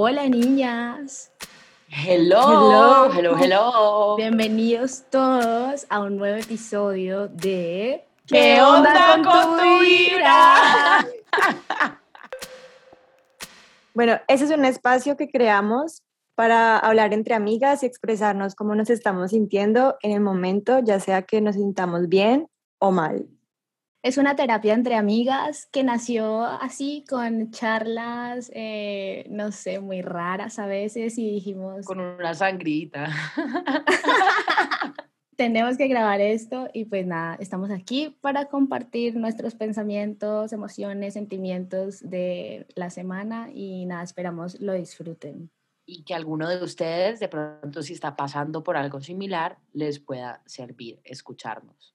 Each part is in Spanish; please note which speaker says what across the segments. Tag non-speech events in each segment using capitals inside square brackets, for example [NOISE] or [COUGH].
Speaker 1: Hola niñas.
Speaker 2: Hello, hello, hello.
Speaker 1: Bienvenidos todos a un nuevo episodio de
Speaker 2: ¿Qué onda con tu vibra? [LAUGHS]
Speaker 3: Bueno, ese es un espacio que creamos para hablar entre amigas y expresarnos cómo nos estamos sintiendo en el momento, ya sea que nos sintamos bien o mal.
Speaker 1: Es una terapia entre amigas que nació así con charlas, eh, no sé, muy raras a veces y dijimos...
Speaker 2: Con una sangrita. [LAUGHS]
Speaker 1: tenemos que grabar esto y pues nada, estamos aquí para compartir nuestros pensamientos, emociones, sentimientos de la semana y nada, esperamos lo disfruten.
Speaker 2: Y que alguno de ustedes, de pronto, si está pasando por algo similar, les pueda servir escucharnos.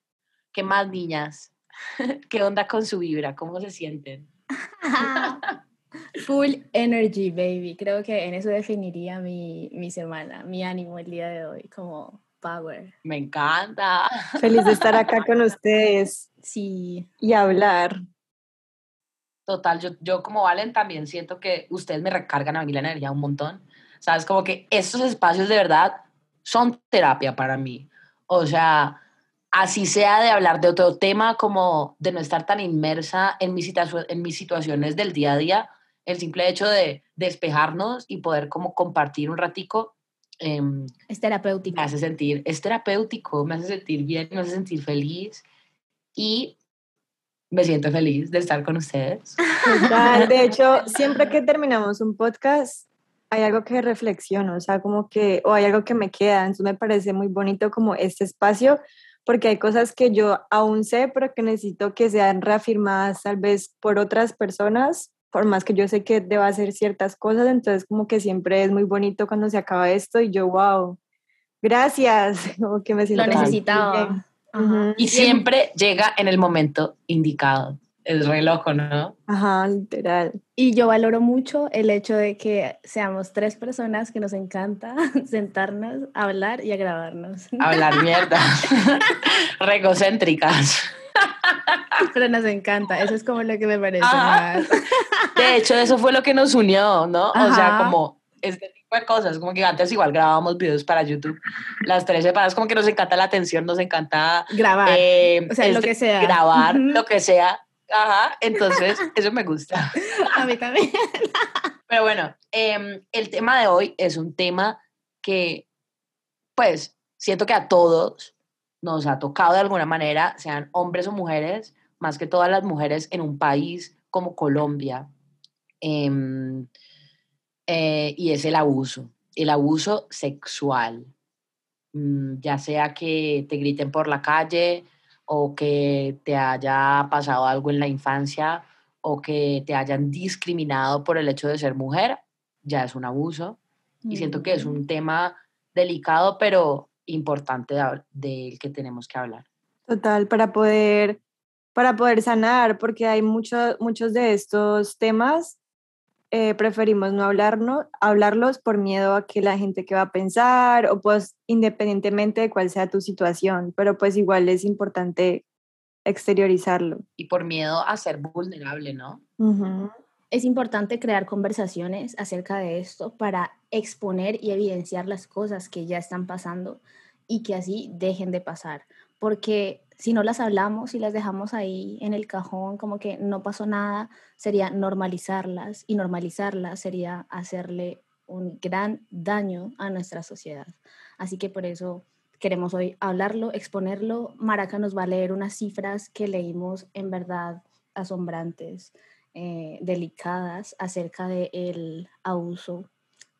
Speaker 2: ¿Qué más, niñas? [LAUGHS] ¿Qué onda con su vibra? ¿Cómo se sienten? [LAUGHS]
Speaker 1: Full energy, baby. Creo que en eso definiría mi, mi semana, mi ánimo el día de hoy, como power.
Speaker 2: Me encanta. [LAUGHS]
Speaker 3: Feliz de estar acá con ustedes.
Speaker 1: Sí.
Speaker 3: Y hablar.
Speaker 2: Total, yo, yo como Valen también siento que ustedes me recargan a mí la energía un montón. Sabes, como que estos espacios de verdad son terapia para mí. O sea, así sea de hablar de otro tema, como de no estar tan inmersa en mis, en mis situaciones del día a día, el simple hecho de despejarnos y poder como compartir un ratico.
Speaker 1: Em, es terapéutico.
Speaker 2: Me hace sentir, es terapéutico, me hace sentir bien, me hace sentir feliz y me siento feliz de estar con ustedes.
Speaker 3: De [LAUGHS] hecho, siempre que terminamos un podcast, hay algo que reflexiono, o sea, como que, o hay algo que me queda, entonces me parece muy bonito como este espacio, porque hay cosas que yo aún sé, pero que necesito que sean reafirmadas tal vez por otras personas, por más que yo sé que deba hacer ciertas cosas, entonces como que siempre es muy bonito cuando se acaba esto y yo, wow, gracias, [LAUGHS] como que me siento...
Speaker 1: Lo necesitaba.
Speaker 2: Y siempre llega en el momento indicado es re loco, ¿no?
Speaker 3: Ajá, literal.
Speaker 1: Y yo valoro mucho el hecho de que seamos tres personas que nos encanta [LAUGHS] sentarnos, hablar y a grabarnos.
Speaker 2: Hablar [LAUGHS] mierda. [LAUGHS] Regocéntricas.
Speaker 1: Pero nos encanta, eso es como lo que me parece más.
Speaker 2: De hecho, eso fue lo que nos unió, ¿no? O sea, como este tipo de cosas, como que antes igual grabábamos videos para YouTube, las tres separadas, como que nos encanta la atención, nos encanta
Speaker 1: grabar, eh, o sea, lo este, que sea.
Speaker 2: Grabar, lo que sea, Ajá, entonces eso me gusta. [LAUGHS]
Speaker 1: A mí también. [LAUGHS]
Speaker 2: Pero bueno, em, el tema de hoy es un tema que, pues, siento que a todos nos ha tocado de alguna manera, sean hombres o mujeres, más que todas las mujeres en un país como Colombia. Em, eh, y es el abuso, el abuso sexual. Mm, ya sea que te griten por la calle, o que te haya pasado algo en la infancia o que te hayan discriminado por el hecho de ser mujer, ya es un abuso. Y siento que es un tema delicado, pero importante del que tenemos que hablar.
Speaker 3: Total, para poder, para poder sanar, porque hay muchos muchos de estos temas eh, preferimos no hablarnos, hablarlos por miedo a que la gente que va a pensar o pues independientemente de cuál sea tu situación, pero pues igual es importante exteriorizarlo.
Speaker 2: Y por miedo a ser vulnerable, ¿no?
Speaker 1: Es importante crear conversaciones acerca de esto para exponer y evidenciar las cosas que ya están pasando y que así dejen de pasar, porque si no las hablamos y las dejamos ahí en el cajón, como que no pasó nada, sería normalizarlas y normalizarlas sería hacerle un gran daño a nuestra sociedad. Así que por eso queremos hoy hablarlo, exponerlo. Maraca nos va a leer unas cifras que leímos en verdad asombrantes, eh, delicadas acerca del abuso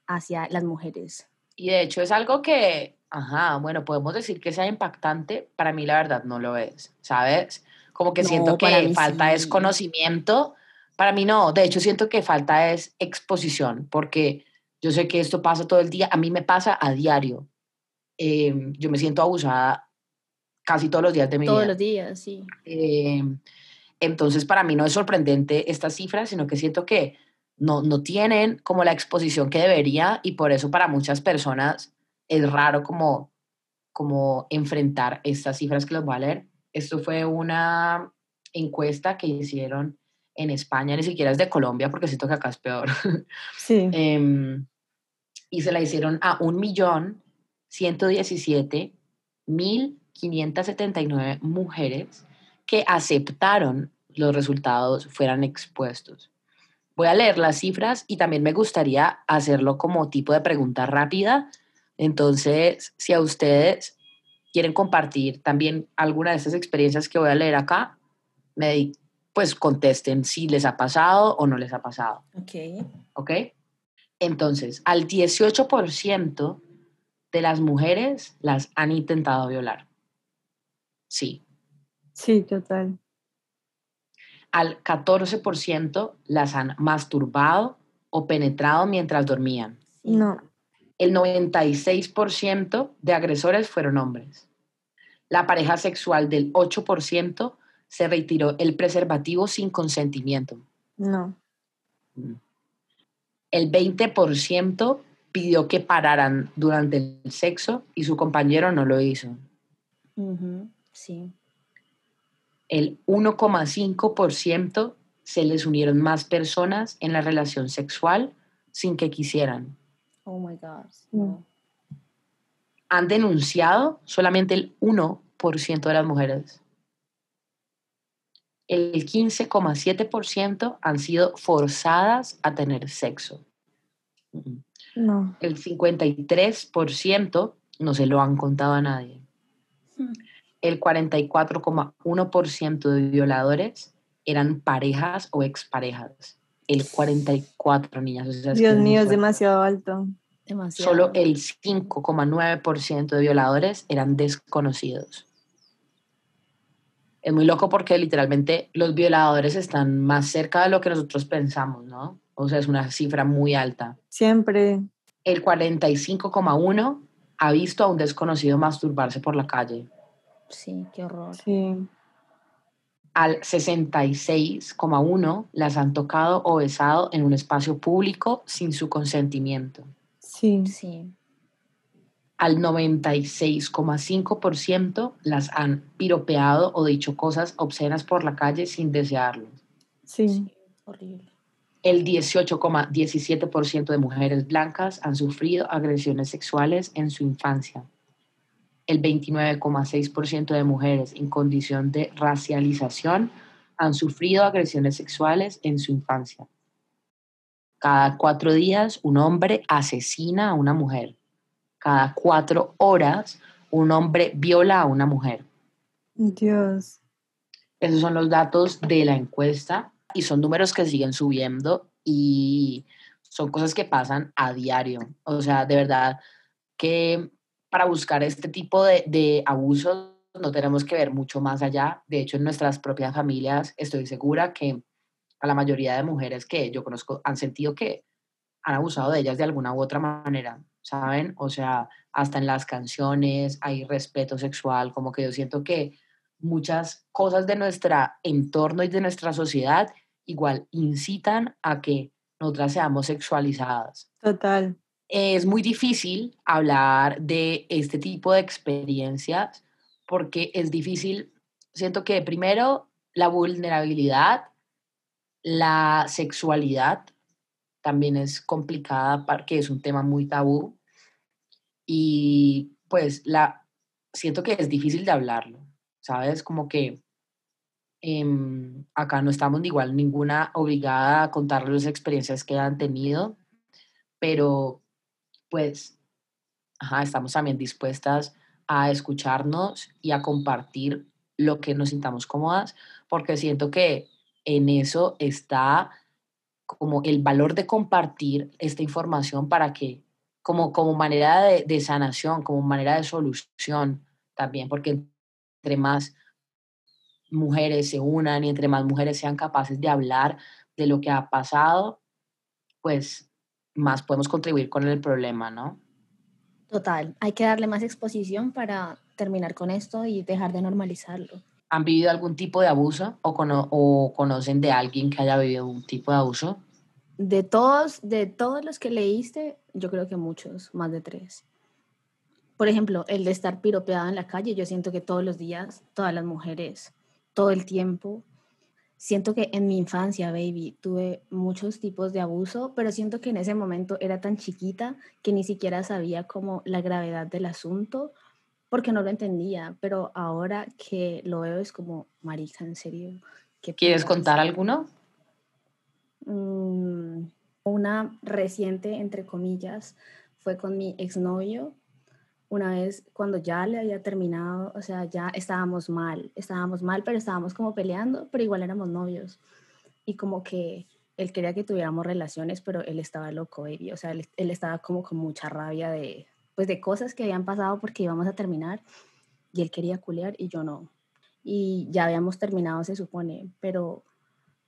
Speaker 1: hacia las mujeres.
Speaker 2: Y de hecho es algo que Ajá, bueno, podemos decir que sea impactante, para mí la verdad no lo es, ¿sabes? Como que siento que falta es conocimiento, para mí no, de hecho siento que falta es exposición, porque yo sé que esto pasa todo el día, a mí me pasa a diario, em, yo me siento abusada casi todos los días de mi
Speaker 1: vida.
Speaker 2: Todos
Speaker 1: los días, sí.
Speaker 2: Em, entonces para mí no es sorprendente estas cifras, sino que siento que no, no tienen como la exposición que debería y por eso para muchas personas es raro como, como enfrentar estas cifras que les voy a leer. Esto fue una encuesta que hicieron en España, ni siquiera es de Colombia, porque siento que acá es peor. [LAUGHS]
Speaker 3: Sí.
Speaker 2: Em, y se la hicieron a 1.117.579 mujeres que aceptaron los resultados fueran expuestos. Voy a leer las cifras y también me gustaría hacerlo como tipo de pregunta rápida. Entonces, si a ustedes quieren compartir también alguna de estas experiencias que voy a leer acá, me, pues contesten si les ha pasado o no les ha pasado.
Speaker 1: Ok.
Speaker 2: ¿Ok? Entonces, al 18% de las mujeres las han intentado violar. Sí.
Speaker 3: Sí, total.
Speaker 2: Al 14% las han masturbado o penetrado mientras dormían.
Speaker 3: No.
Speaker 2: El 96% de agresores fueron hombres. La pareja sexual del 8% se retiró el preservativo sin consentimiento.
Speaker 3: No.
Speaker 2: El 20% pidió que pararan durante el sexo y su compañero no lo hizo.
Speaker 1: Sí.
Speaker 2: El 1,5% se les unieron más personas en la relación sexual sin que quisieran.
Speaker 1: Oh my God.
Speaker 3: Mm.
Speaker 1: no.
Speaker 2: Han denunciado solamente el 1% de las mujeres. El 15,7% han sido forzadas a tener sexo. Mm.
Speaker 3: No.
Speaker 2: El 53% no se lo han contado a nadie.
Speaker 1: Hmm.
Speaker 2: El 44,1% de violadores eran parejas o exparejas. El 44, niñas. o sea,
Speaker 3: Dios
Speaker 2: es
Speaker 3: mío, es demasiado alto.
Speaker 1: Demasiado.
Speaker 2: Solo el 5,9% de violadores eran desconocidos. Es muy loco porque literalmente los violadores están más cerca de lo que nosotros pensamos, ¿no? O sea, es una cifra muy alta.
Speaker 3: Siempre.
Speaker 2: El 45,1 ha visto a un desconocido masturbarse por la calle.
Speaker 1: Sí, qué horror.
Speaker 3: Sí.
Speaker 2: Al 66,1 las han tocado o besado en un espacio público sin su consentimiento.
Speaker 3: Sí.
Speaker 1: Sí.
Speaker 2: Al 96,5% las han piropeado o dicho cosas obscenas por la calle sin desearlo.
Speaker 3: Sí.
Speaker 1: Sí, horrible.
Speaker 2: El 18,17% de mujeres blancas han sufrido agresiones sexuales en su infancia. El 29,6% de mujeres en condición de racialización han sufrido agresiones sexuales en su infancia. Cada cuatro días un hombre asesina a una mujer. Cada cuatro horas un hombre viola a una mujer.
Speaker 3: Dios.
Speaker 2: Esos son los datos de la encuesta y son números que siguen subiendo y son cosas que pasan a diario. O sea, de verdad que para buscar este tipo de, abusos no tenemos que ver mucho más allá. De hecho, en nuestras propias familias estoy segura que a la mayoría de mujeres que yo conozco han sentido que han abusado de ellas de alguna u otra manera, ¿saben? O sea, hasta en las canciones hay respeto sexual, como que yo siento que muchas cosas de nuestro entorno y de nuestra sociedad igual incitan a que nosotras seamos sexualizadas.
Speaker 3: Total.
Speaker 2: Es muy difícil hablar de este tipo de experiencias porque es difícil, siento que primero la vulnerabilidad, la sexualidad también es complicada porque es un tema muy tabú y pues la siento que es difícil de hablarlo, ¿sabes? Como que em, acá no estamos igual ninguna obligada a contar las experiencias que han tenido, pero pues ajá, estamos también dispuestas a escucharnos y a compartir lo que nos sintamos cómodas, porque siento que en eso está como el valor de compartir esta información para que, como, como manera de, de sanación, como manera de solución también, porque entre más mujeres se unan y entre más mujeres sean capaces de hablar de lo que ha pasado, pues más podemos contribuir con el problema, ¿no?
Speaker 1: Total, hay que darle más exposición para terminar con esto y dejar de normalizarlo.
Speaker 2: ¿Han vivido algún tipo de abuso o, cono- o conocen de alguien que haya vivido un tipo de abuso?
Speaker 1: De todos, de todos los que leíste, yo creo que muchos, más de tres. Por ejemplo, el de estar piropeada en la calle, yo siento que todos los días, todas las mujeres, todo el tiempo, siento que en mi infancia, baby, tuve muchos tipos de abuso, pero siento que en ese momento era tan chiquita que ni siquiera sabía como la gravedad del asunto porque no lo entendía, pero ahora que lo veo es como, marica, en serio. ¿qué
Speaker 2: ¿Quieres
Speaker 1: putas?".
Speaker 2: contar alguno?
Speaker 1: Mm, una reciente, entre comillas, fue con mi exnovio. Una vez cuando ya le había terminado, o sea, ya estábamos mal, estábamos mal, pero estábamos como peleando, pero igual éramos novios. Y como que él quería que tuviéramos relaciones, pero él estaba loco, baby. O sea, él, él estaba como con mucha rabia de, pues, de cosas que habían pasado porque íbamos a terminar. Y él quería culear y yo no. Y ya habíamos terminado, se supone, pero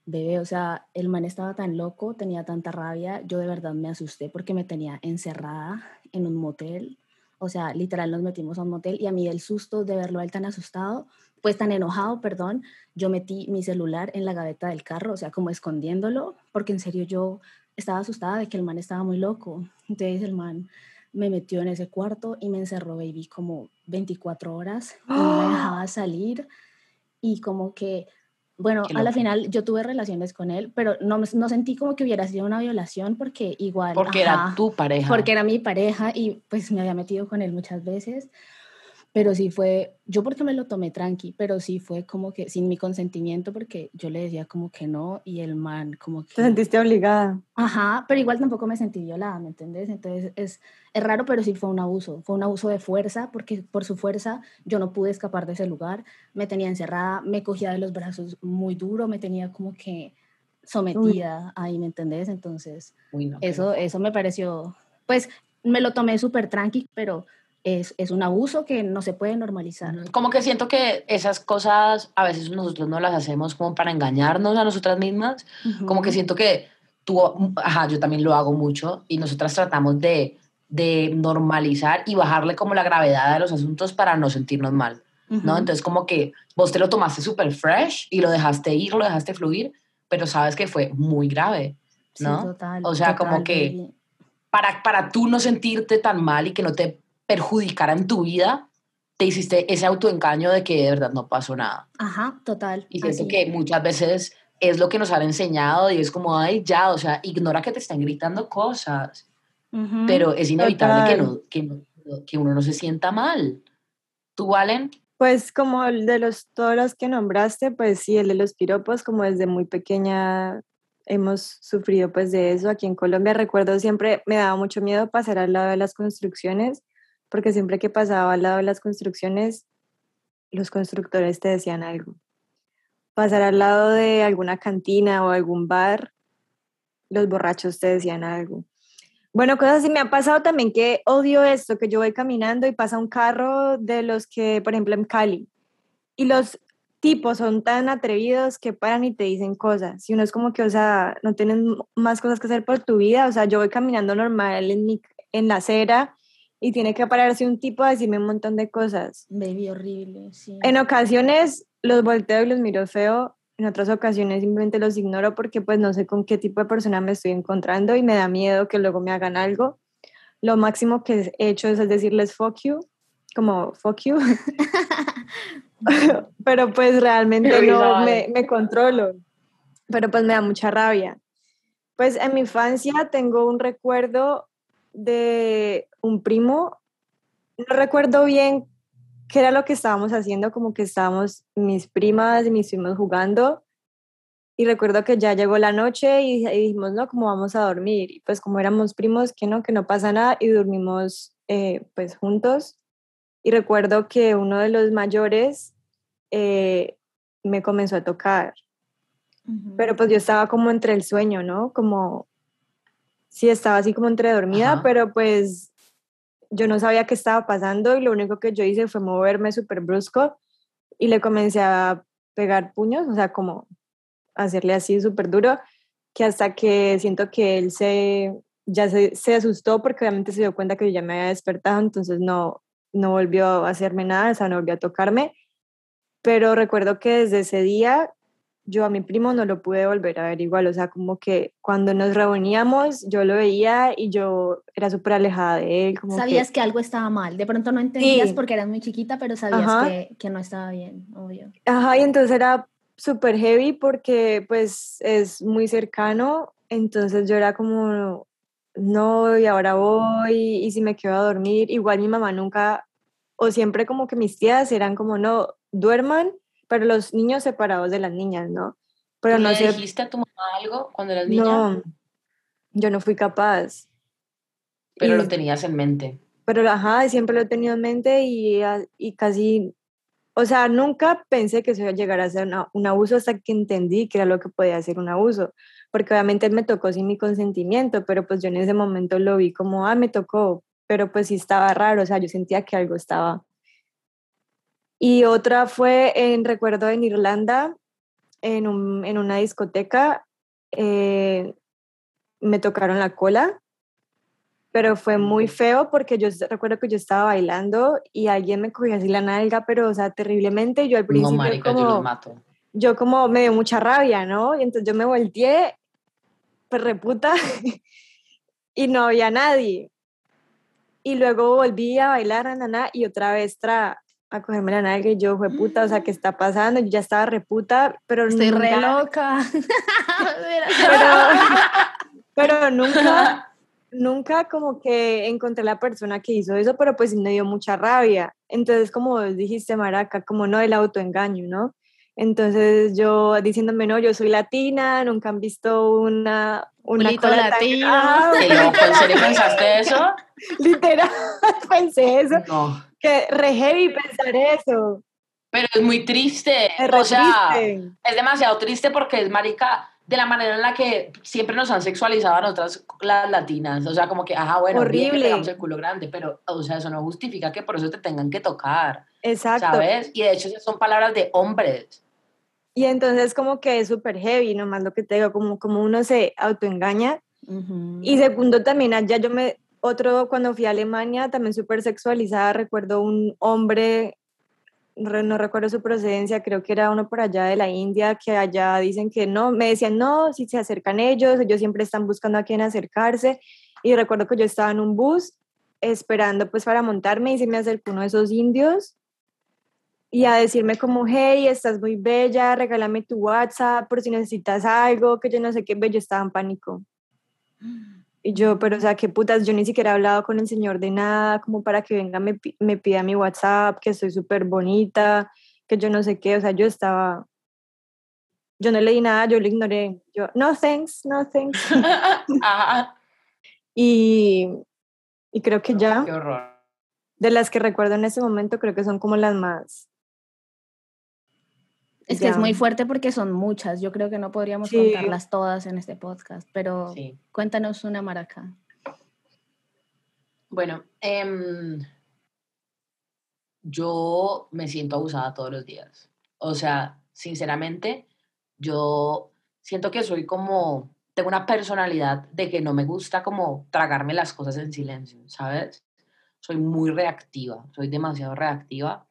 Speaker 1: Bebé, o sea, el man estaba tan loco, tenía tanta rabia, yo de verdad me asusté porque me tenía encerrada en un motel. O sea, literal nos metimos a un motel y a mí el susto de verlo a él tan asustado, pues tan enojado, perdón, yo metí mi celular en la gaveta del carro, o sea, como escondiéndolo, porque en serio yo estaba asustada de que el man estaba muy loco. Entonces el man me metió en ese cuarto y me encerró, baby, como 24 horas y no me dejaba salir y como que bueno, a la final yo tuve relaciones con él, pero no, no sentí como que hubiera sido una violación porque igual...
Speaker 2: Porque era tu pareja.
Speaker 1: Porque era mi pareja y pues me había metido con él muchas veces. Pero sí fue, yo porque me lo tomé tranqui, pero sí fue como que sin mi consentimiento porque yo le decía como que no y el man como que...
Speaker 3: Te sentiste obligada.
Speaker 1: Ajá, pero igual tampoco me sentí violada, ¿me entendés? Entonces es, es raro, pero sí fue un abuso. Fue un abuso de fuerza, porque por su fuerza yo no pude escapar de ese lugar. Me tenía encerrada, me cogía de los brazos muy duro, me tenía como que sometida ahí, ¿me entendés? Entonces
Speaker 2: Uy, no,
Speaker 1: eso, eso me pareció, pues me lo tomé súper tranqui, pero es, es un abuso que no se puede normalizar.
Speaker 2: Como que siento que esas cosas a veces nosotros no las hacemos como para engañarnos a nosotras mismas. Como que siento que tú, ajá, yo también lo hago mucho y nosotras tratamos de, de normalizar y bajarle como la gravedad de los asuntos para no sentirnos mal, ¿no? Entonces como que vos te lo tomaste súper fresh y lo dejaste ir, lo dejaste fluir, pero sabes que fue muy grave,
Speaker 1: Sí,
Speaker 2: ¿no?
Speaker 1: total,
Speaker 2: O sea, como que- para, para tú no sentirte tan mal y que no te perjudicara en tu vida, te hiciste ese autoengaño de que de verdad no pasó nada.
Speaker 1: Ajá, total.
Speaker 2: Y siento
Speaker 1: así.
Speaker 2: que muchas veces es lo que nos han enseñado y es como, ay, ya, o sea, ignora que te están gritando cosas, pero es inevitable que, no, que, no- que uno no se sienta mal. ¿Tú, Valen?
Speaker 3: Pues como el de los, todos los que nombraste, pues sí, el de los piropos, como desde muy pequeña hemos sufrido pues de eso. Aquí en Colombia recuerdo siempre, me daba mucho miedo pasar al lado de las construcciones, porque siempre que pasaba al lado de las construcciones, los constructores te decían algo. Pasar al lado de alguna cantina o algún bar, los borrachos te decían algo. Bueno, cosas así me ha pasado también que odio esto, que yo voy caminando y pasa un carro de los que, por ejemplo, en Cali, y los tipos son tan atrevidos que paran y te dicen cosas. Y uno es como que, o sea, no tienes más cosas que hacer por tu vida. O sea, yo voy caminando normal en, mi, en la acera y tiene que pararse un tipo a decirme un montón de cosas.
Speaker 1: Baby, horrible, sí.
Speaker 3: En ocasiones los volteo y los miro feo, en otras ocasiones simplemente los ignoro porque pues no sé con qué tipo de persona me estoy encontrando y me da miedo que luego me hagan algo. Lo máximo que he hecho es decirles fuck you, como fuck you, [LAUGHS] [LAUGHS] pero pues realmente no me, me controlo, pero pues me da mucha rabia. Pues en mi infancia tengo un recuerdo de un primo, no recuerdo bien qué era lo que estábamos haciendo, como que estábamos mis primas y mis primos jugando. Y recuerdo que ya llegó la noche y, y dijimos, no, como vamos a dormir. Y pues como éramos primos, que no, que no pasa nada y dormimos eh, pues juntos. Y recuerdo que uno de los mayores eh, me comenzó a tocar. Pero pues yo estaba como entre el sueño, ¿no? Como, sí, estaba así como entre dormida,
Speaker 2: Ajá.
Speaker 3: pero pues yo no sabía qué estaba pasando y lo único que yo hice fue moverme súper brusco y le comencé a pegar puños, o sea, como hacerle así súper duro, que hasta que siento que él se, ya se, asustó porque obviamente se dio cuenta que yo ya me había despertado, entonces no, no volvió a hacerme nada, o sea, no volvió a tocarme, pero recuerdo que desde ese día yo a mi primo no lo pude volver a ver igual, o sea, como que cuando nos reuníamos yo lo veía y yo era súper alejada de él, como
Speaker 1: Sabías
Speaker 3: que,
Speaker 1: que algo estaba mal. De pronto no entendías
Speaker 3: Sí.
Speaker 1: porque eras muy chiquita, pero sabías que, que no estaba bien, obvio.
Speaker 3: ajá, y entonces era súper heavy porque pues es muy cercano, entonces yo era como, no, y ahora voy, y si me quedo a dormir, igual mi mamá nunca, o siempre como que mis tías eran como, no, duerman, pero los niños separados de las niñas, ¿no? Pero
Speaker 2: ¿Tú
Speaker 3: no
Speaker 2: le
Speaker 3: sé,
Speaker 2: dijiste a tu mamá algo cuando eras niña?
Speaker 3: no, yo no fui capaz.
Speaker 2: Pero
Speaker 3: Y-
Speaker 2: lo tenías en mente.
Speaker 3: pero ajá, siempre lo he tenido en mente y, a- y casi, o sea, nunca pensé que eso iba a llegar a ser una- un abuso hasta que entendí que era lo que podía ser un abuso, porque obviamente él me tocó sin mi consentimiento, pero pues yo en ese momento lo vi como, ah, me tocó, pero pues sí estaba raro, o sea, yo sentía que algo estaba. Y otra fue en, recuerdo, en Irlanda, en, un- en una discoteca, eh, me tocaron la cola pero fue muy feo porque yo recuerdo que yo estaba bailando y alguien me cogió así la nalga, pero o sea, terriblemente, yo al
Speaker 2: No,
Speaker 3: principio
Speaker 2: marica, yo los
Speaker 3: como,
Speaker 2: mato.
Speaker 3: yo como me dio mucha rabia, ¿no? Y entonces yo me volteé, pues reputa, [LAUGHS] y no había nadie. Y luego volví a bailar, ananá, y otra vez tra a cogerme la nalga y yo, fue puta, o sea, ¿qué está pasando? Yo ya estaba reputa, pero
Speaker 1: Estoy re
Speaker 3: nunca-
Speaker 1: loca. [LAUGHS]
Speaker 3: pero, pero nunca, nunca como que encontré la persona que hizo eso, pero pues me dio mucha rabia. Entonces, como dijiste, Maraca, como no el autoengaño, ¿no? Entonces yo diciéndome, no, yo soy latina, nunca han visto una... Una cola tan-
Speaker 1: latino.
Speaker 2: Qué loco, ¿en serio pensaste eso? [LAUGHS]
Speaker 3: literal, [LAUGHS] pensé eso.
Speaker 2: No.
Speaker 3: Que re heavy pensar eso.
Speaker 2: Pero es muy triste.
Speaker 3: Es
Speaker 2: o sea,
Speaker 3: triste.
Speaker 2: es demasiado triste porque es marica de la manera en la que siempre nos han sexualizado a nosotras las latinas. O sea, como que, ajá, bueno, bien que
Speaker 3: Horrible.
Speaker 2: el culo grande, pero, o sea, eso no justifica que por eso te tengan que tocar,
Speaker 3: Exacto.
Speaker 2: ¿sabes? Y de hecho, esas son palabras de hombres.
Speaker 3: Y entonces como que es súper heavy, nomás lo que te digo, como, como uno se autoengaña.
Speaker 1: Ujú.
Speaker 3: Y segundo también allá yo me, otro cuando fui a Alemania, también súper sexualizada, recuerdo un hombre, re- no recuerdo su procedencia, creo que era uno por allá de la India, que allá dicen que no, me decían no, si se acercan ellos, ellos siempre están buscando a quién acercarse. Y recuerdo que yo estaba en un bus esperando pues para montarme y se me acercó uno de esos indios y a decirme como, hey, estás muy bella, regálame tu WhatsApp por si necesitas algo, que yo no sé qué, yo estaba en pánico. Y yo, pero o sea, qué putas, yo ni siquiera he hablado con el señor de nada, como para que venga, me, me pida mi WhatsApp, que soy súper bonita, que yo no sé qué, o sea, yo estaba, yo no le di nada, yo lo ignoré, yo, no thanks, no thanks. [LAUGHS]
Speaker 2: Ajá.
Speaker 3: Y, y creo que ya,
Speaker 2: Qué horror.
Speaker 3: de las que recuerdo en ese momento, creo que son como las más.
Speaker 1: Es que es muy fuerte porque son muchas. Yo creo que no podríamos
Speaker 3: Sí.
Speaker 1: contarlas todas en este podcast, pero
Speaker 2: Sí.
Speaker 1: cuéntanos una maraca.
Speaker 2: Bueno, em, yo me siento abusada todos los días. O sea, sinceramente, yo siento que soy como, tengo una personalidad de que no me gusta como tragarme las cosas en silencio, ¿sabes? Soy muy reactiva, soy demasiado reactiva.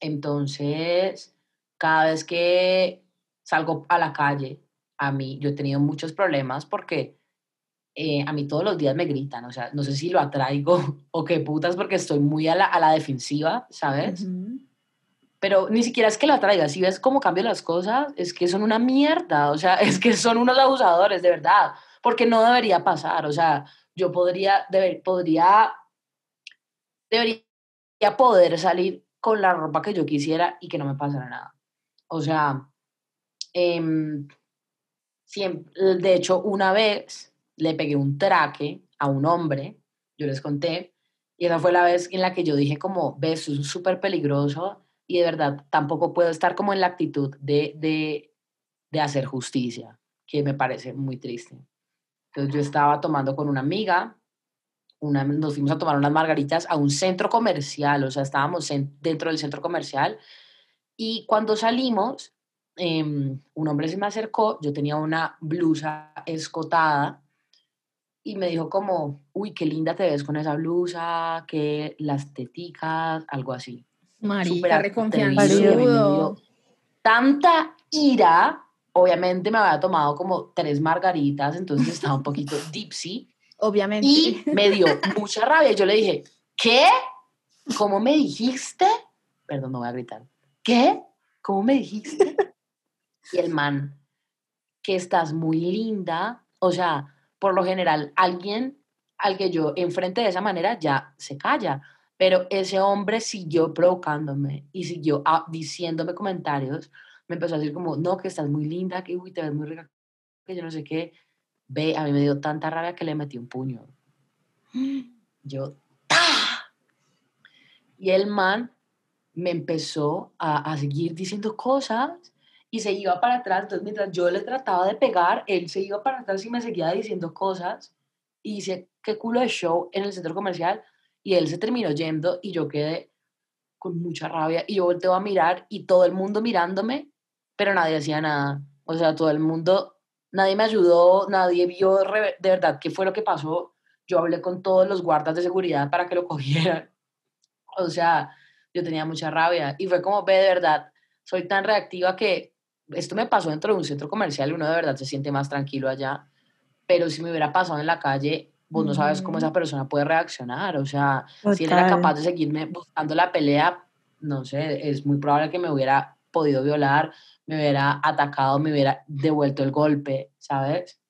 Speaker 2: Entonces, cada vez que salgo a la calle, a mí, yo he tenido muchos problemas porque eh, a mí todos los días me gritan, o sea, no sé si lo atraigo [LAUGHS] o qué putas porque estoy muy a la, a la defensiva, ¿sabes? Pero ni siquiera es que lo atraiga, si ves cómo cambian las cosas, es que son una mierda, o sea, [LAUGHS] es que son unos abusadores, de verdad, porque no debería pasar, o sea, yo podría, deber, podría, debería poder salir con la ropa que yo quisiera y que no me pasara nada. O sea, em, siempre, de hecho, una vez le pegué un traque a un hombre, yo les conté, y esa fue la vez en la que yo dije como, ves, es súper peligroso y de verdad tampoco puedo estar como en la actitud de, de, de hacer justicia, que me parece muy triste. Entonces yo estaba tomando con una amiga, una, nos fuimos a tomar unas margaritas a un centro comercial, o sea, estábamos en- dentro del centro comercial y cuando salimos, em, un hombre se me acercó, yo tenía una blusa escotada y me dijo como, uy, qué linda te ves con esa blusa, que las teticas, algo así. Dio Tanta ira, obviamente me había tomado como tres margaritas, entonces estaba un poquito [LAUGHS] dipsy
Speaker 1: Obviamente.
Speaker 2: y me dio mucha rabia. Yo le dije, ¿qué? ¿Cómo me dijiste? Perdón, no voy a gritar. ¿Qué? ¿Cómo me dijiste? Y el man, que estás muy linda, o sea, por lo general, alguien al que yo enfrente de esa manera ya se calla, pero ese hombre siguió provocándome y siguió ah, diciéndome comentarios, me empezó a decir como, no, que estás muy linda, que uy, te ves muy rica, que yo no sé qué, ve, a mí me dio tanta rabia que le metí un puño. [GASPS] Yo, ¡ta! Y el man me empezó a, a seguir diciendo cosas y se iba para atrás. Entonces, mientras yo le trataba de pegar, él se iba para atrás y me seguía diciendo cosas. Y dice, qué culo de show en el centro comercial. Y él se terminó yendo y yo quedé con mucha rabia. Y yo volteo a mirar y todo el mundo mirándome, pero nadie hacía nada. O sea, todo el mundo, nadie me ayudó, nadie vio de verdad qué fue lo que pasó. Yo hablé con todos los guardas de seguridad para que lo cogieran. O sea, yo tenía mucha rabia. Y fue como, ve, de verdad, soy tan reactiva que esto me pasó dentro de un centro comercial y uno de verdad se siente más tranquilo allá, pero si me hubiera pasado en la calle, vos no sabes cómo esa persona puede reaccionar, o sea, si él era capaz de seguirme buscando la pelea, no sé, es muy probable que me hubiera podido violar, me hubiera atacado, me hubiera devuelto el golpe, ¿sabes?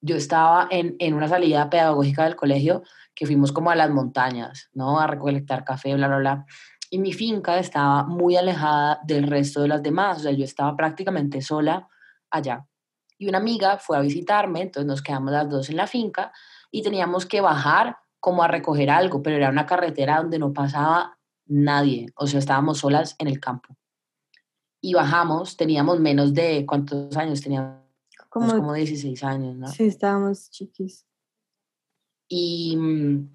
Speaker 2: Yo estaba en, en una salida pedagógica del colegio que fuimos como a las montañas, ¿no? A recolectar café, bla, bla, bla y mi finca estaba muy alejada del resto de las demás, o sea, yo estaba prácticamente sola allá. Y una amiga fue a visitarme, entonces nos quedamos las dos en la finca y teníamos que bajar como a recoger algo, pero era una carretera donde no pasaba nadie, o sea, estábamos solas en el campo. Y bajamos, teníamos menos de, ¿cuántos años teníamos? Como, como 16 años, ¿no?
Speaker 3: Sí, estábamos chiquis.
Speaker 2: Y mm,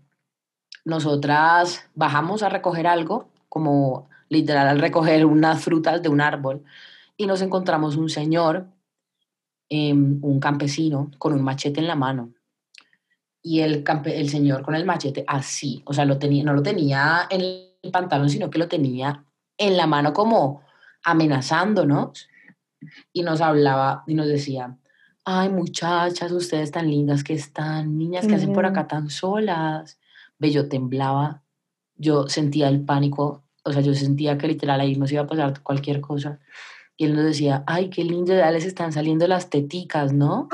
Speaker 2: nosotras bajamos a recoger algo como literal al recoger unas frutas de un árbol y nos encontramos un señor, em, un campesino, con un machete en la mano. Y el, el señor con el machete así, o sea, lo tenía, no lo tenía en el pantalón, sino que lo tenía en la mano como amenazándonos. Y nos hablaba y nos decía, ay muchachas, ustedes tan lindas que están, niñas que hacen por acá tan solas. Ve, yo temblaba yo sentía el pánico, o sea, yo sentía que literal ahí nos iba a pasar cualquier cosa. Y él nos decía, ay, qué lindo, ya les están saliendo las teticas, ¿no?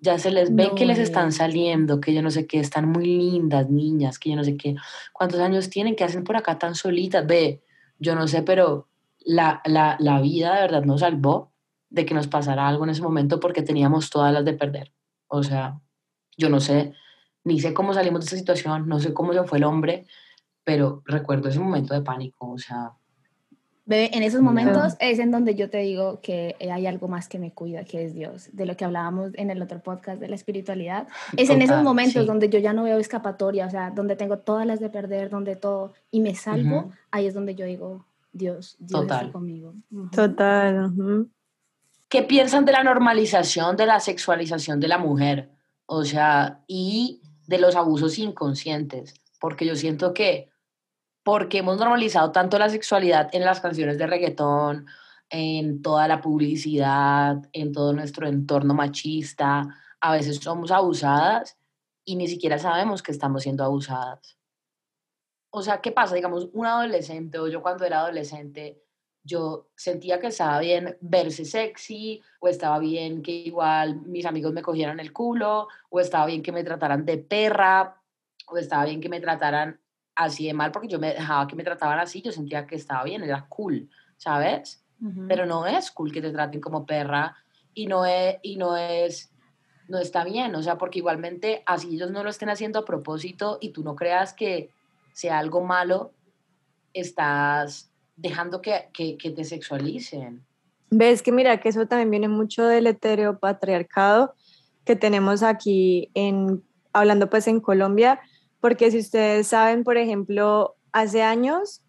Speaker 2: Ya se les ve que les están saliendo, que yo no sé qué, están muy lindas, niñas, que yo no sé qué. ¿Cuántos años tienen? ¿Qué hacen por acá tan solitas? Ve, yo no sé, pero la, la, la vida de verdad nos salvó de que nos pasara algo en ese momento porque teníamos todas las de perder. O sea, yo no sé, ni sé cómo salimos de esa situación, no sé cómo se fue el hombre, pero recuerdo ese momento de pánico, o sea...
Speaker 1: Bebé, en esos momentos es en donde yo te digo que hay algo más que me cuida, que es Dios, de lo que hablábamos en el otro podcast de la espiritualidad. Es en esos momentos donde yo ya no veo escapatoria, o sea, donde tengo todas las de perder, donde todo, y me salvo, ahí es donde yo digo, Dios, Dios está conmigo.
Speaker 3: Total.
Speaker 2: ¿Qué piensan de la normalización de la sexualización de la mujer? O sea, y de los abusos inconscientes, porque yo siento que porque hemos normalizado tanto la sexualidad en las canciones de reggaetón, en toda la publicidad, en todo nuestro entorno machista, a veces somos abusadas y ni siquiera sabemos que estamos siendo abusadas. O sea, ¿qué pasa? Digamos, un adolescente o yo cuando era adolescente, yo sentía que estaba bien verse sexy, o estaba bien que igual mis amigos me cogieran el culo, o estaba bien que me trataran de perra, o estaba bien que me trataran así de mal porque yo me dejaba que me trataban así, yo sentía que estaba bien, era cool, ¿sabes? Pero no es cool que te traten como perra y no es, y no es, no está bien, o sea, porque igualmente así ellos no lo estén haciendo a propósito y tú no creas que sea algo malo, estás dejando que, que, te sexualicen.
Speaker 3: Ves que mira que eso también viene mucho del heteropatriarcado que tenemos aquí en, hablando pues en Colombia, porque si ustedes saben, por ejemplo, hace años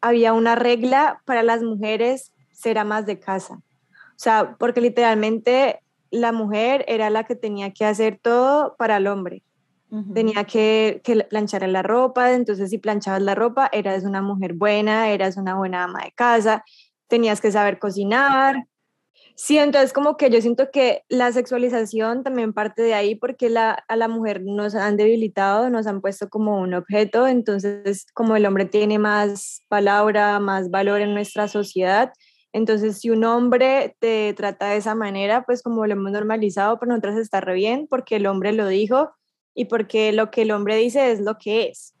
Speaker 3: había una regla para las mujeres ser amas de casa. O sea, porque literalmente la mujer era la que tenía que hacer todo para el hombre. Tenía que, planchar la ropa, entonces si planchabas la ropa, eras una mujer buena, eras una buena ama de casa, tenías que saber cocinar, Sí, entonces como que yo siento que la sexualización también parte de ahí porque la, a la mujer nos han debilitado, nos han puesto como un objeto, entonces como el hombre tiene más palabra, más valor en nuestra sociedad, Entonces, si un hombre te trata de esa manera, pues como lo hemos normalizado, para nosotros está re bien porque el hombre lo dijo y porque lo que el hombre dice es lo que es.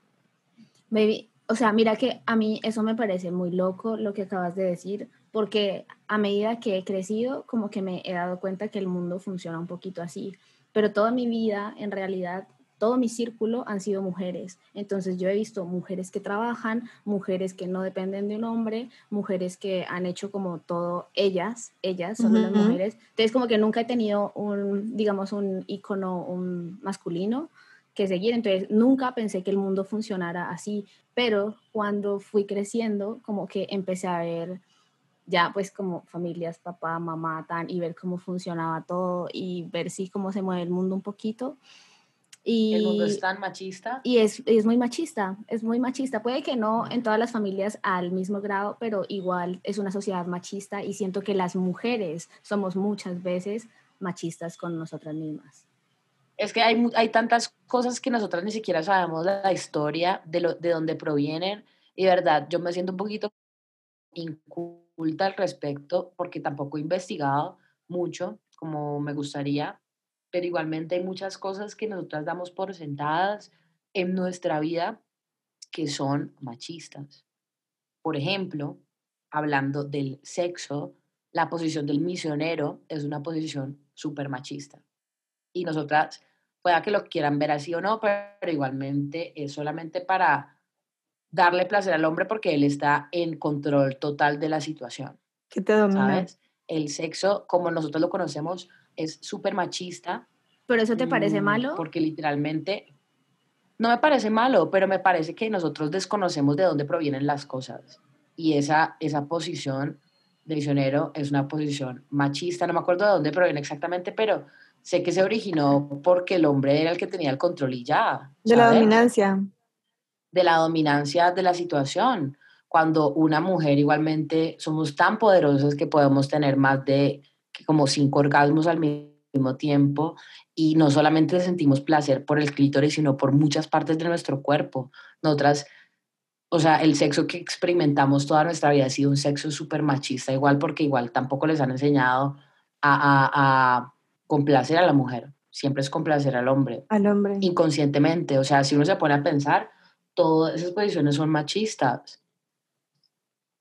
Speaker 1: Baby, o sea, mira que a mí eso me parece muy loco lo que acabas de decir, porque a medida que he crecido, como que me he dado cuenta que el mundo funciona un poquito así, pero toda mi vida, en realidad, todo mi círculo han sido mujeres. Entonces yo he visto mujeres que trabajan, mujeres que no dependen de un hombre, mujeres que han hecho como todo ellas, ellas son las mujeres. Entonces como que nunca he tenido un, digamos, un icono un masculino que seguir. Entonces nunca pensé que el mundo funcionara así, pero cuando fui creciendo como que empecé a ver ya pues como familias, papá, mamá, tan, y ver cómo funcionaba todo y ver si cómo se mueve el mundo un poquito.
Speaker 2: Y, el mundo es tan machista.
Speaker 1: Y es, es, muy machista, es muy machista. Puede que no en todas las familias al mismo grado, pero igual es una sociedad machista y siento que las mujeres somos muchas veces machistas con nosotras mismas.
Speaker 2: Es que hay, hay tantas cosas que nosotras ni siquiera sabemos la historia de, lo, de dónde provienen. Y verdad, yo me siento un poquito inculta al respecto porque tampoco he investigado mucho como me gustaría pero igualmente hay muchas cosas que nosotras damos por sentadas en nuestra vida que son machistas. Por ejemplo, hablando del sexo, la posición del misionero es una posición súper machista. Y nosotras, pueda que lo quieran ver así o no, pero igualmente es solamente para darle placer al hombre porque él está en control total de la situación.
Speaker 3: ¿Qué te domina? ¿Sabes?
Speaker 2: El sexo, como nosotros lo conocemos, es súper machista.
Speaker 1: ¿Pero eso te parece mm, malo?
Speaker 2: Porque literalmente, no me parece malo, pero me parece que nosotros desconocemos de dónde provienen las cosas. Y esa, esa posición de misionero es una posición machista, no me acuerdo de dónde proviene exactamente, pero sé que se originó porque el hombre era el que tenía el control y ya.
Speaker 3: De la dominancia.
Speaker 2: De la dominancia de la situación. Cuando una mujer igualmente somos tan poderosas que podemos tener más de como cinco orgasmos al mismo tiempo y no solamente sentimos placer por el clítoris, sino por muchas partes de nuestro cuerpo. Nosotras, o sea, el sexo que experimentamos toda nuestra vida ha sido un sexo súper machista, igual porque igual tampoco les han enseñado a, a, a complacer a la mujer, siempre es complacer al hombre.
Speaker 3: Al hombre.
Speaker 2: Inconscientemente, o sea, si uno se pone a pensar, todas esas posiciones son machistas.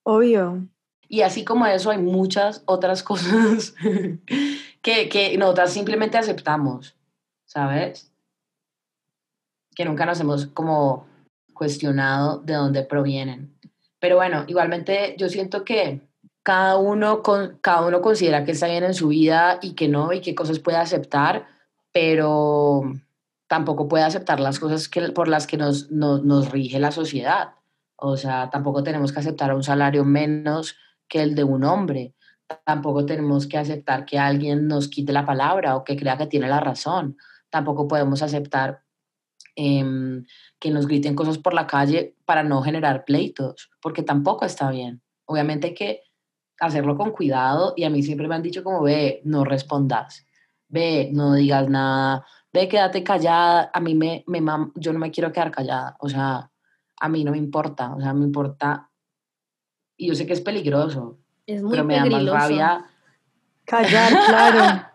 Speaker 3: Obvio.
Speaker 2: Y así como eso, hay muchas otras [LAUGHS] cosas que, que nosotras simplemente aceptamos, ¿sabes? Que nunca nos hemos como cuestionado de dónde provienen. Pero bueno, igualmente yo siento que cada uno, con, cada uno considera que está bien en su vida y que no, y qué cosas puede aceptar, pero tampoco puede aceptar las cosas que, por las que nos, nos, nos rige la sociedad. O sea, tampoco tenemos que aceptar un salario menos que el de un hombre. Tampoco tenemos que aceptar que alguien nos quite la palabra o que crea que tiene la razón. Tampoco podemos aceptar em, que nos griten cosas por la calle para no generar pleitos, porque tampoco está bien. Obviamente hay que hacerlo con cuidado y a mí siempre me han dicho como, ve, no respondas, ve, no digas nada, ve, quédate callada, a mí me, me yo no me quiero quedar callada, o sea, a mí no me importa, o sea, me importa y yo sé que es peligroso,
Speaker 1: es muy
Speaker 2: pero me da más rabia.
Speaker 3: Callar, [LAUGHS] claro.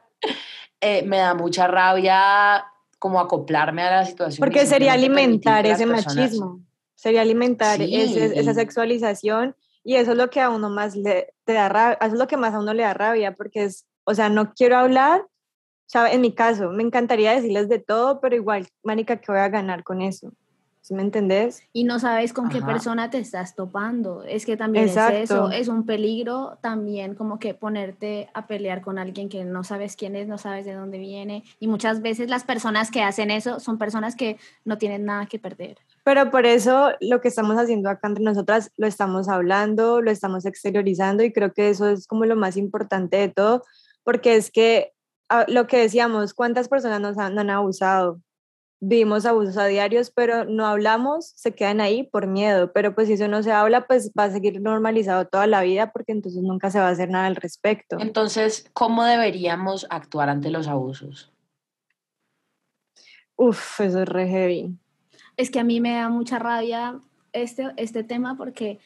Speaker 2: Eh, me da mucha rabia como acoplarme a la situación.
Speaker 3: Porque sería alimentar ese machismo, sería alimentar esa sexualización y eso es lo que a uno más le te da rabia, eso es lo que más a uno le da rabia, porque es, o sea, no quiero hablar, en mi caso, me encantaría decirles de todo, pero igual, Mánica, ¿qué voy a ganar con eso? ¿Sí me entendés?
Speaker 1: Y no sabes con qué persona te estás topando. Es que también es eso, es un peligro también como que ponerte a pelear con alguien que no sabes quién es, no sabes de dónde viene. Y muchas veces las personas que hacen eso son personas que no tienen nada que perder.
Speaker 3: Pero por eso lo que estamos haciendo acá entre nosotras lo estamos hablando, lo estamos exteriorizando y creo que eso es como lo más importante de todo, porque es que ah, lo que decíamos, ¿cuántas personas nos han, han abusado? Vivimos abusos a diarios, pero no hablamos, se quedan ahí por miedo, pero pues si eso no se habla, pues va a seguir normalizado toda la vida porque entonces nunca se va a hacer nada al respecto.
Speaker 2: Entonces, ¿cómo deberíamos actuar ante los abusos?
Speaker 3: Uf, eso es re heavy.
Speaker 1: Es que a mí me da mucha rabia este, este tema porque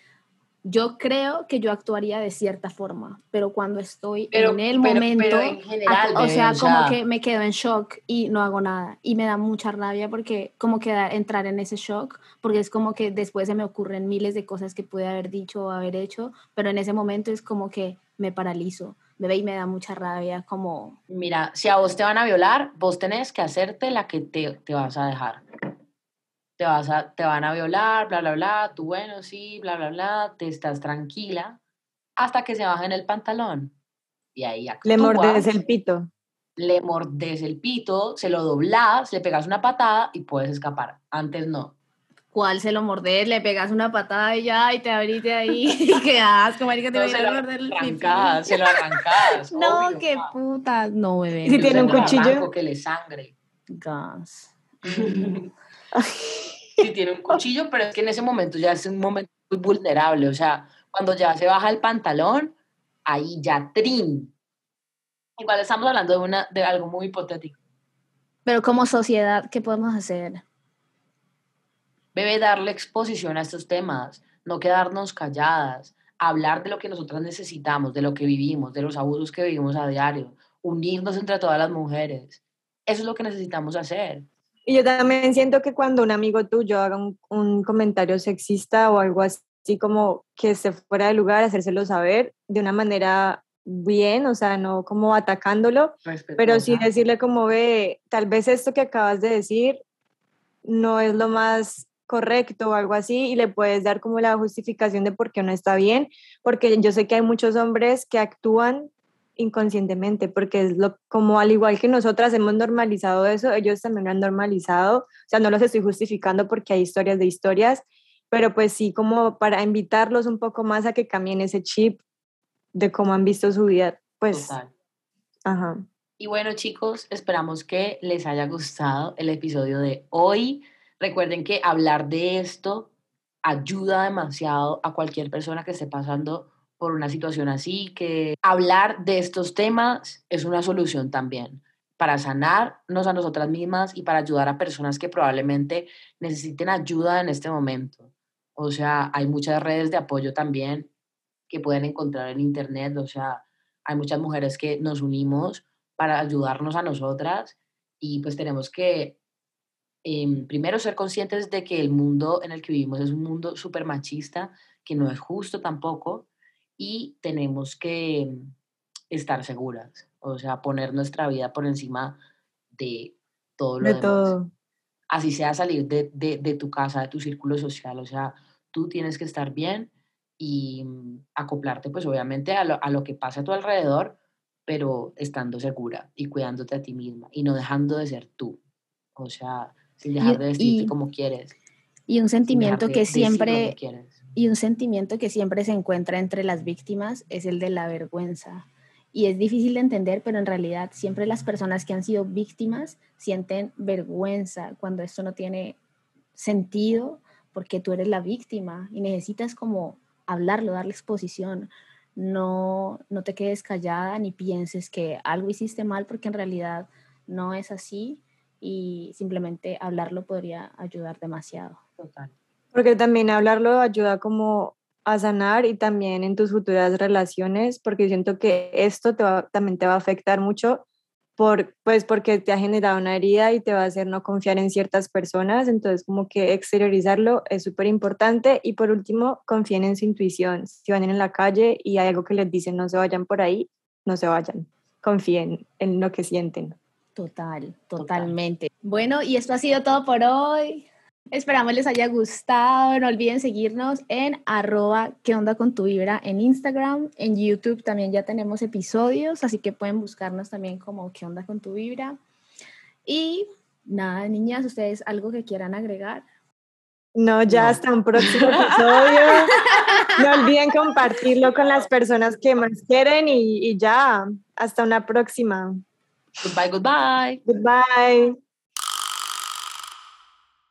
Speaker 1: yo creo que yo actuaría de cierta forma, pero cuando estoy en el momento,
Speaker 2: en general,
Speaker 1: o sea,
Speaker 2: bebé,
Speaker 1: como que me quedo en shock y no hago nada. Y me da mucha rabia porque como que da- entrar en ese shock, porque es como que después se me ocurren miles de cosas que pude haber dicho o haber hecho, pero en ese momento es como que me paralizo, bebé, y me da mucha rabia como...
Speaker 2: Mira, si a vos te van a violar, vos tenés que hacerte la que te, te vas a dejar. Te, vas a, te van a violar, bla, bla, bla, tú bueno, sí, bla, bla, bla, te estás tranquila hasta que se bajen el pantalón. Y ahí actúas,
Speaker 3: Le mordes el pito.
Speaker 2: le mordes el pito, se lo doblas, le pegas una patada y puedes escapar. Antes no.
Speaker 1: ¿Cuál se lo mordes? Le pegas una patada y ya, y te abriste ahí. ¡Qué asco, marica! Te
Speaker 2: No,
Speaker 1: voy a morder el
Speaker 2: arrancas, se lo arrancas. [LAUGHS]
Speaker 1: No,
Speaker 2: obvio,
Speaker 1: qué
Speaker 2: pa.
Speaker 1: puta. No, bebé.
Speaker 3: ¿Y si tiene un cuchillo?
Speaker 2: arranco que le sangre.
Speaker 1: Gas. [LAUGHS] [LAUGHS]
Speaker 2: si tiene un cuchillo, pero es que en ese momento ya es un momento muy vulnerable, o sea, cuando ya se baja el pantalón, ahí ya trin. Igual estamos hablando de, una, de algo muy hipotético.
Speaker 1: Pero como sociedad, ¿qué podemos hacer?
Speaker 2: Debe darle exposición a estos temas, no quedarnos calladas, hablar de lo que nosotras necesitamos, de lo que vivimos, de los abusos que vivimos a diario, unirnos entre todas las mujeres. Eso es lo que necesitamos hacer.
Speaker 3: Y yo también siento que cuando un amigo tuyo haga un, un comentario sexista o algo así como que se fuera de lugar, hacérselo saber de una manera bien, o sea, no como atacándolo, pero sí decirle como ve, tal vez esto que acabas de decir no es lo más correcto o algo así y le puedes dar como la justificación de por qué no está bien, porque yo sé que hay muchos hombres que actúan inconscientemente, porque es lo como al igual que nosotras hemos normalizado eso, ellos también lo han normalizado, o sea, no los estoy justificando porque hay historias de historias, pero pues sí como para invitarlos un poco más a que cambien ese chip de cómo han visto su vida, pues,
Speaker 2: Total.
Speaker 3: ajá.
Speaker 2: Y bueno, chicos, esperamos que les haya gustado el episodio de hoy. Recuerden que hablar de esto ayuda demasiado a cualquier persona que esté pasando por una situación así, que hablar de estos temas es una solución también para sanarnos a nosotras mismas y para ayudar a personas que probablemente necesiten ayuda en este momento. O sea, hay muchas redes de apoyo también que pueden encontrar en internet, o sea, hay muchas mujeres que nos unimos para ayudarnos a nosotras y pues tenemos que em, primero ser conscientes de que el mundo en el que vivimos es un mundo súper machista, que no es justo tampoco y tenemos que em, estar seguras, o sea, poner nuestra vida por encima de todo lo
Speaker 3: De
Speaker 2: demás.
Speaker 3: todo.
Speaker 2: Así sea salir de, de, de tu casa, de tu círculo social, o sea, tú tienes que estar bien y mm, acoplarte pues obviamente a lo, a lo que pasa a tu alrededor, pero estando segura y cuidándote a ti misma y no dejando de ser tú, o sea, sin dejar de vestirte
Speaker 1: y-
Speaker 2: como quieres.
Speaker 1: Y un sentimiento
Speaker 2: de
Speaker 1: que siempre... Y un sentimiento que siempre se encuentra entre las víctimas es el de la vergüenza. Y es difícil de entender, pero en realidad siempre las personas que han sido víctimas sienten vergüenza cuando esto no tiene sentido porque tú eres la víctima y necesitas como hablarlo, darle exposición. No, no te quedes callada ni pienses que algo hiciste mal porque en realidad no es así y simplemente hablarlo podría ayudar demasiado.
Speaker 2: Total.
Speaker 3: Porque también hablarlo ayuda como a sanar y también en tus futuras relaciones, porque siento que esto te va- también te va a afectar mucho, por, pues porque te ha generado una herida y te va a hacer no confiar en ciertas personas, entonces como que exteriorizarlo es súper importante y por último, confíen en su intuición, si van en la calle y hay algo que les dicen no se vayan por ahí, no se vayan, confíen en lo que sienten.
Speaker 1: Total, totalmente. Bueno, y esto ha sido todo por hoy. Esperamos les haya gustado. No olviden seguirnos en arroba qué onda con tu vibra en Instagram. En YouTube también ya tenemos episodios, así que pueden buscarnos también como qué onda con tu vibra. Y nada, niñas, ustedes algo que quieran agregar.
Speaker 3: No, ya
Speaker 2: No.
Speaker 3: hasta un próximo episodio. [LAUGHS] No olviden compartirlo con las personas que más quieren y, y ya, hasta una próxima.
Speaker 2: Goodbye, goodbye.
Speaker 3: Goodbye.